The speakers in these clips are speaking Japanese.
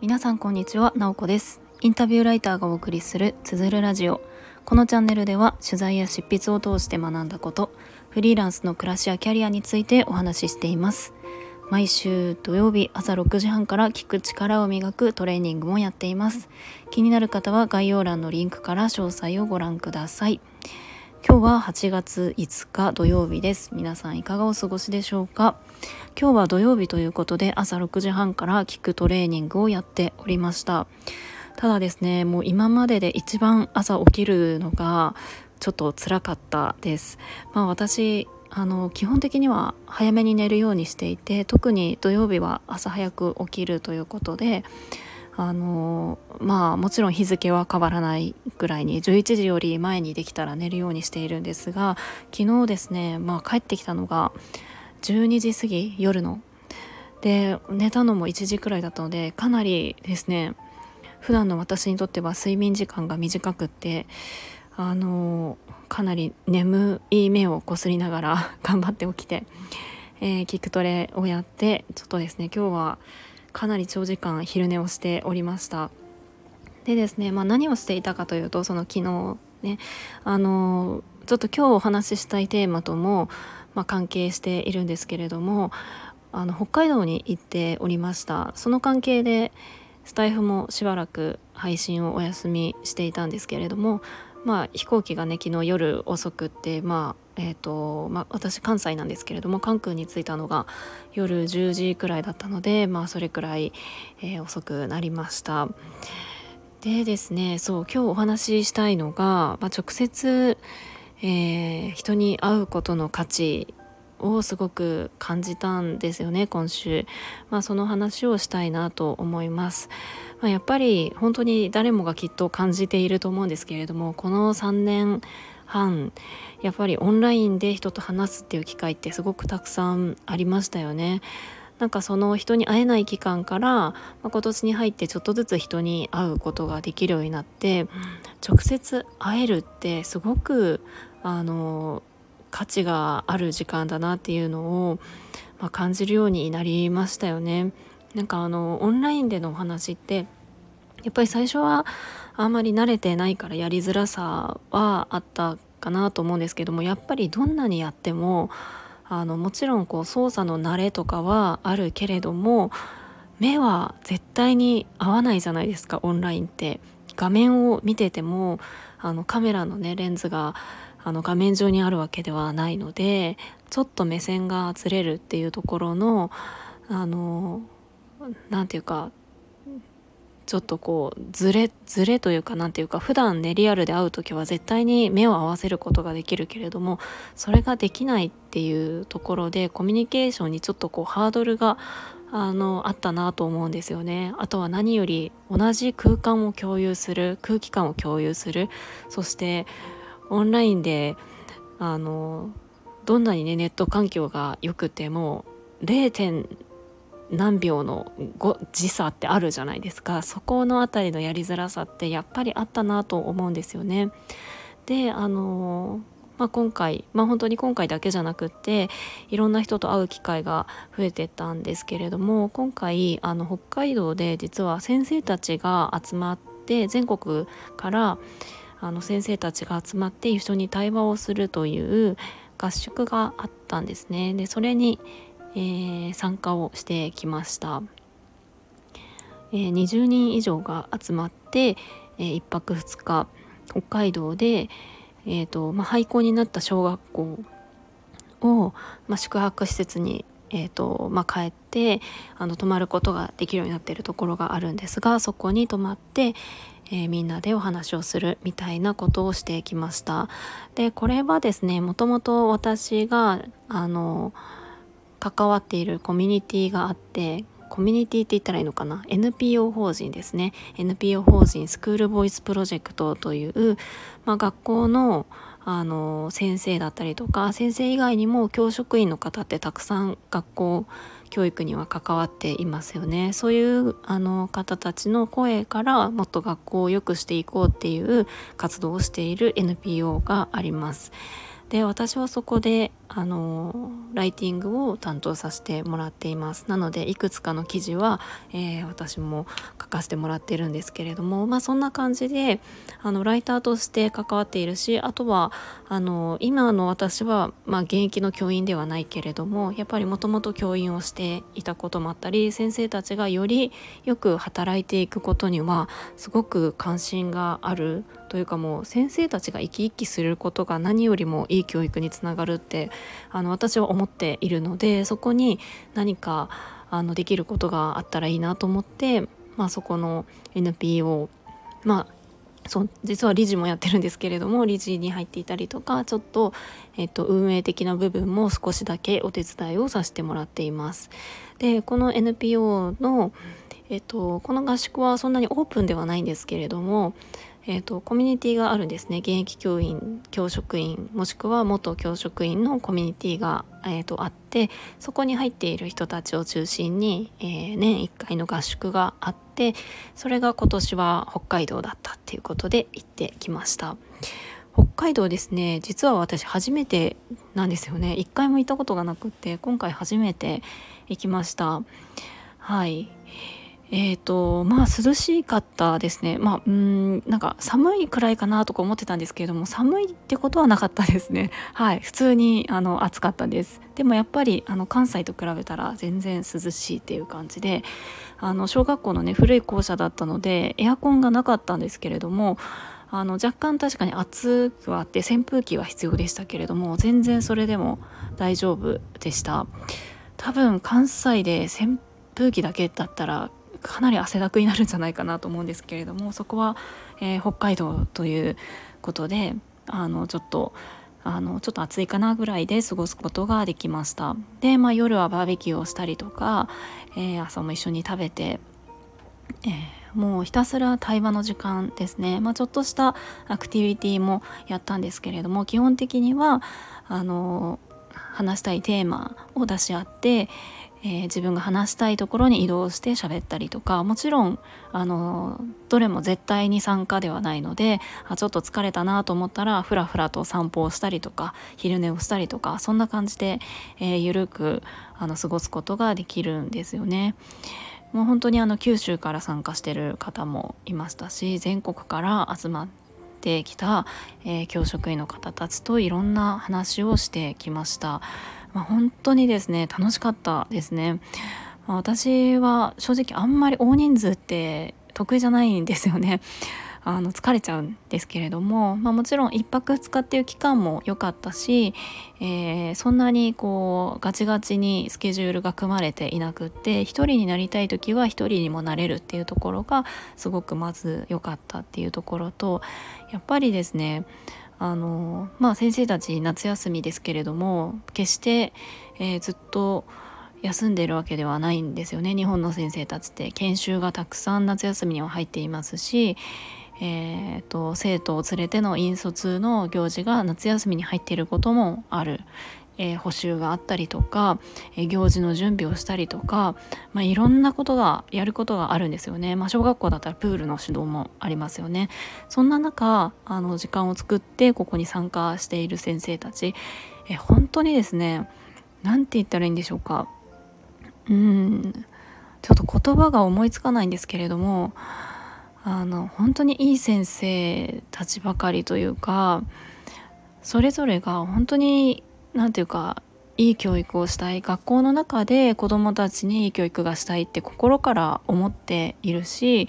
皆さんこんにちは、なおこです。インタビューライターがお送りするつづるラジオ。このチャンネルでは取材や執筆を通して学んだことフリーランスの暮らしやキャリアについてお話ししています。毎週土曜日朝6時半から聞く力を磨くトレーニングもやっています。気になる方は概要欄のリンクから詳細をご覧ください。今日は8月5日土曜日です。皆さんいかがお過ごしでしょうか？今日は土曜日ということで朝6時半から聞くトレーニングをやっておりました。ただですねもう今までで一番朝起きるのがちょっと辛かったです。まあ私あの基本的には早めに寝るようにしていて特に土曜日は朝早く起きるということであのまあもちろん日付は変わらないぐらいに11時より前にできたら寝るようにしているんですが昨日ですね、まあ、帰ってきたのが12時過ぎ夜の。で寝たのも1時くらいだったのでかなりですね普段の私にとっては睡眠時間が短くってあのかなり眠い目をこすりながら 頑張って起きて、えー、キックトレをやってちょっとですね今日はかなり長時間昼寝をしておりました。でですね、まあ、何をしていたかというとその昨日ねあのちょっと今日お話ししたいテーマとも、まあ、関係しているんですけれどもあの北海道に行っておりました。その関係でスタイフもしばらく配信をお休みしていたんですけれどもまあ飛行機がね昨日夜遅くってまあえーとまあ、私関西なんですけれども関空に着いたのが夜10時くらいだったので、まあ、それくらい、えー、遅くなりました。でですねそう今日お話ししたいのが、まあ、直接、えー、人に会うことの価値をすごく感じたんですよね今週、まあ、その話をしたいなと思います、まあ、やっぱり本当に誰もがきっと感じていると思うんですけれどもこの3年半やっぱりオンラインで人と話すっていう機会ってすごくたくさんありましたよね。なんかその人に会えない期間から、まあ、今年に入ってちょっとずつ人に会うことができるようになって直接会えるってすごくあの価値がある時間だなっていうのを、まあ、感じるようになりましたよね。なんかあのオンラインでのお話ってやっぱり最初はあんまり慣れてないからやりづらさはあったかなと思うんですけどもやっぱりどんなにやってもあのもちろんこう操作の慣れとかはあるけれども目は絶対に合わないじゃないですかオンラインって画面を見ててもあのカメラのねレンズがあの画面上にあるわけではないのでちょっと目線がずれるっていうところのあの何て言うかちょっとこうずれずれというか何ていうか普段ねリアルで会う時は絶対に目を合わせることができるけれどもそれができないっていうところでコミュニケーションにちょっとこうハードルがあのあったなと思うんですよね。あとは何より同じ空間を共有する空気感を共有する。そしてオンラインであのどんなにねネット環境が良くても 0. 何秒の時差ってあるじゃないですかそこの辺りのやりづらさってやっぱりあったなと思うんですよね。であのまあ、今回、まあ、本当に今回だけじゃなくっていろんな人と会う機会が増えてたんですけれども今回あの北海道で実は先生たちが集まって全国からあの先生たちが集まって一緒に対話をするという合宿があったんですね。でそれにえー、参加をしてきました、えー、20人以上が集まって、えー、1泊2日北海道で、えーとまあ、廃校になった小学校を、まあ、宿泊施設に、えーとまあ、帰ってあの泊まることができるようになっているところがあるんですがそこに泊まって、えー、みんなでお話をするみたいなことをしてきました。でこれはですねもともと私があの関わっているコミュニティがあってコミュニティって言ったらいいのかな？NPO 法人ですね NPO 法人スクールボイスプロジェクトという、まあ、学校のあの先生だったりとか先生以外にも教職員の方ってたくさん学校教育には関わっていますよね。そういうあの方たちの声からもっと学校を良くしていこうっていう活動をしている NPO があります。で私はそこであのライティングを担当させてもらっています。なのでいくつかの記事は、えー、私も書かせてもらってるんですけれどもまあそんな感じであのライターとして関わっているしあとはあの今の私は、まあ、現役の教員ではないけれどもやっぱりもともと教員をしていたこともあったり先生たちがよりよく働いていくことにはすごく関心があるというかもう先生たちが生き生きすることが何よりもいい教育につながるってあの私は思っているのでそこに何かあのできることがあったらいいなと思って、まあ、そこの NPO まあそう実は理事もやってるんですけれども理事に入っていたりとかちょっと,、えっと運営的な部分も少しだけお手伝いをさせてもらっています。でこの NPO の、えっと、この合宿はそんなにオープンではないんですけれどもえーと、コミュニティがあるんですね。現役教員教職員もしくは元教職員のコミュニティが、えーと、あってそこに入っている人たちを中心に、えー、年1回の合宿があってそれが今年は北海道だったっていうことで行ってきました。北海道ですね実は私初めてなんですよね。1回も行ったことがなくって今回初めて行きました。はい。えーとまあ涼しかったですね。まあうんなんか寒いくらいかなとか思ってたんですけれども寒いってことはなかったですね。はい。普通にあの暑かったです。でもやっぱりあの関西と比べたら全然涼しいっていう感じであの小学校のね古い校舎だったのでエアコンがなかったんですけれどもあの若干確かに暑くはあって扇風機は必要でしたけれども全然それでも大丈夫でした。多分関西で扇風機だけだったらかなり汗だくになるんじゃないかなと思うんですけれどもそこは、えー、北海道ということであのちょっとあのちょっと暑いかなぐらいで過ごすことができました。で、まあ、夜はバーベキューをしたりとか、えー、朝も一緒に食べて、えー、もうひたすら対話の時間ですね、まあ、ちょっとしたアクティビティもやったんですけれども基本的にはあの話したいテーマを出し合って、えー、自分が話したいところに移動して喋ったりとかもちろんあのどれも絶対に参加ではないのであちょっと疲れたなと思ったらふらふらと散歩をしたりとか昼寝をしたりとかそんな感じで、えー、ゆるくあの過ごすことができるんですよね。もう本当にあの九州から参加してる方もいましたし全国から集まってきた、えー、教職員の方たちといろんな話をしてきました。まあ、本当にですね楽しかったですね、私は正直あんまり大人数って得意じゃないんですよね。あの疲れちゃうんですけれども、まあ、もちろん1泊2日っていう期間も良かったし、えー、そんなにこうガチガチにスケジュールが組まれていなくって1人になりたい時は1人にもなれるっていうところがすごくまず良かったっていうところとやっぱりですねあのまあ先生たち夏休みですけれども決して、えー、ずっと休んでるわけではないんですよね。日本の先生たちって。研修がたくさん夏休みには入っていますし、えーと生徒を連れての引率の行事が夏休みに入っていることもある。えー、補修があったりとか、えー、行事の準備をしたりとか、まあ、いろんなことがやることがあるんですよね、まあ、小学校だったらプールの指導もありますよね。そんな中あの時間を作ってここに参加している先生たち、えー、本当にですね何て言ったらいいんでしょうか。うんちょっと言葉が思いつかないんですけれどもあの本当にいい先生たちばかりというかそれぞれが本当に何て言うかいい教育をしたい。学校の中で子どもたちにいい教育がしたいって心から思っているし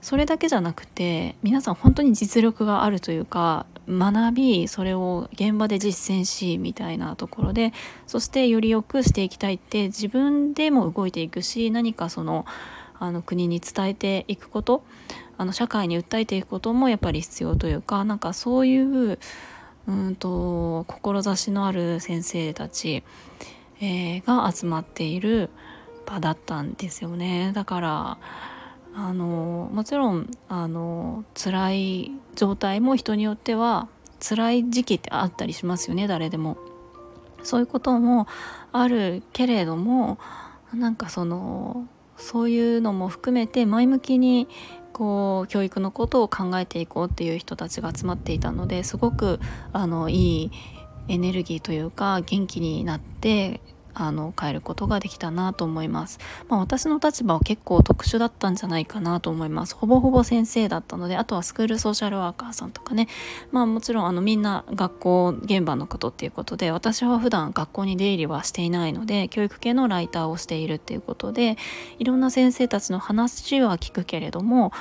それだけじゃなくて皆さん本当に実力があるというか学びそれを現場で実践しみたいなところでそしてより良くしていきたいって自分でも動いていくし何かそのあの国に伝えていくことあの社会に訴えていくこともやっぱり必要というかなんかそういううんと志のある先生たち、えー、が集まっている場だったんですよねだからあのもちろんあの辛い状態も人によっては辛い時期ってあったりしますよね誰でも。そういうこともあるけれどもなんかそのそういうのも含めて前向きにこう教育のことを考えていこうっていう人たちが集まっていたのですごくあのいいエネルギーというか元気になってあの変えることができたなと思います、まあ、私の立場は結構特殊だったんじゃないかなと思います。ほぼほぼ先生だったのであとはスクールソーシャルワーカーさんとかね。まあもちろんあのみんな学校現場のことっていうことで私は普段学校に出入りはしていないので教育系のライターをしているっていうことでいろんな先生たちの話は聞くけれども、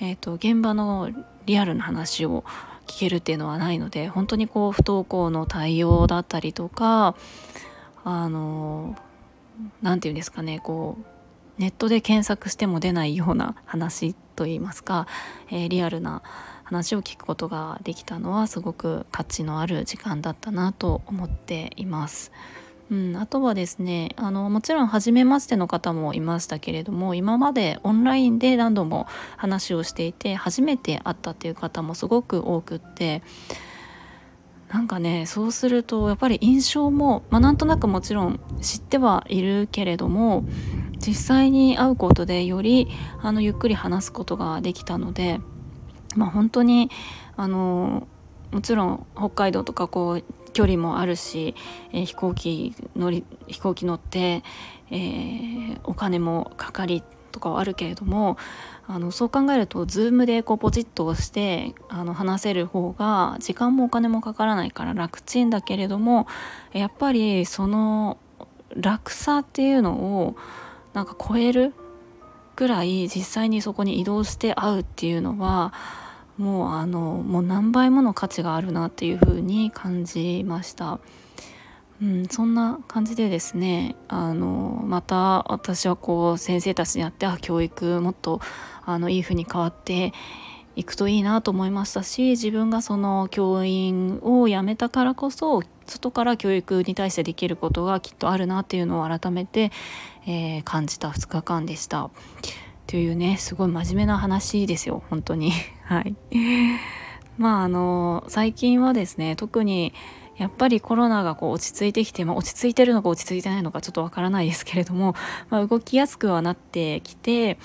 えーと、現場のリアルな話を聞けるっていうのはないので本当にこう不登校の対応だったりとかあの何て言うんですかねこうネットで検索しても出ないような話といいますか、えー、リアルな話を聞くことができたのはすごく価値のある時間だったなと思っています。うん、あとはですねあのもちろん初めましての方もいましたけれども今までオンラインで何度も話をしていて初めて会ったっていう方もすごく多くってなんかねそうするとやっぱり印象も、まあ、なんとなくもちろん知ってはいるけれども実際に会うことでよりあのゆっくり話すことができたので、まあ、本当にあのもちろん北海道とかこう距離もあるし、えー、飛行機乗り飛行機乗って、えー、お金もかかりとかはあるけれどもあのそう考えると Zoom でこうポチッと押してあの話せる方が時間もお金もかからないから楽ちんだけれどもやっぱりその楽さっていうのをなんか超えるぐらい実際にそこに移動して会うっていうのはもうあのもう何倍もの価値があるなっていうふうに感じました。うん、そんな感じでですねあのまた私はこう先生たちにやってあ教育もっとあのいい風に変わっていくといいなと思いましたし自分がその教員を辞めたからこそ外から教育に対してできることがきっとあるなっていうのを改めて、えー、感じた2日間でした。というねすごい真面目な話ですよ本当に。はいまああの最近はですね特にやっぱりコロナがこう落ち着いてきて、まあ、落ち着いてるのか落ち着いてないのかちょっとわからないですけれども、まあ、動きやすくはなってきて、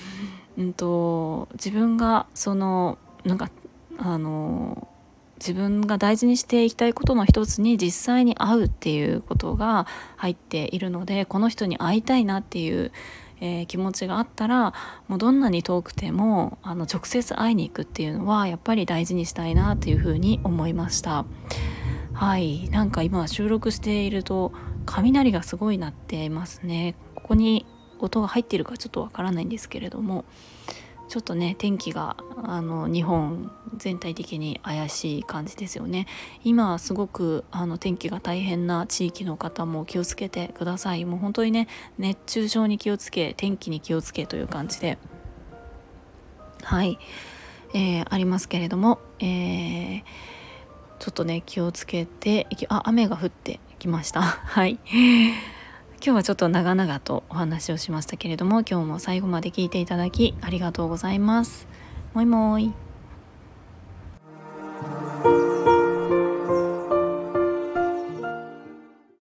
うんと、自分がそのなんかあの自分が大事にしていきたいことの一つに実際に会うっていうことが入っているのでこの人に会いたいなっていう、えー、気持ちがあったらもうどんなに遠くてもあの直接会いに行くっていうのはやっぱり大事にしたいなっていうふうに思いました。はい。なんか今収録していると雷がすごい鳴っていますね。ここに音が入っているかちょっとわからないんですけれども。ちょっとね天気があの日本全体的に怪しい感じですよね。今はすごくあの天気が大変な地域の方も気をつけてください。もう本当にね熱中症に気をつけ天気に気をつけという感じで。はい、えー、ありますけれどもえーちょっとね気をつけてあ雨が降ってきました。はい。今日はちょっと長々とお話をしましたけれども今日も最後まで聞いていただきありがとうございます。もいもーい。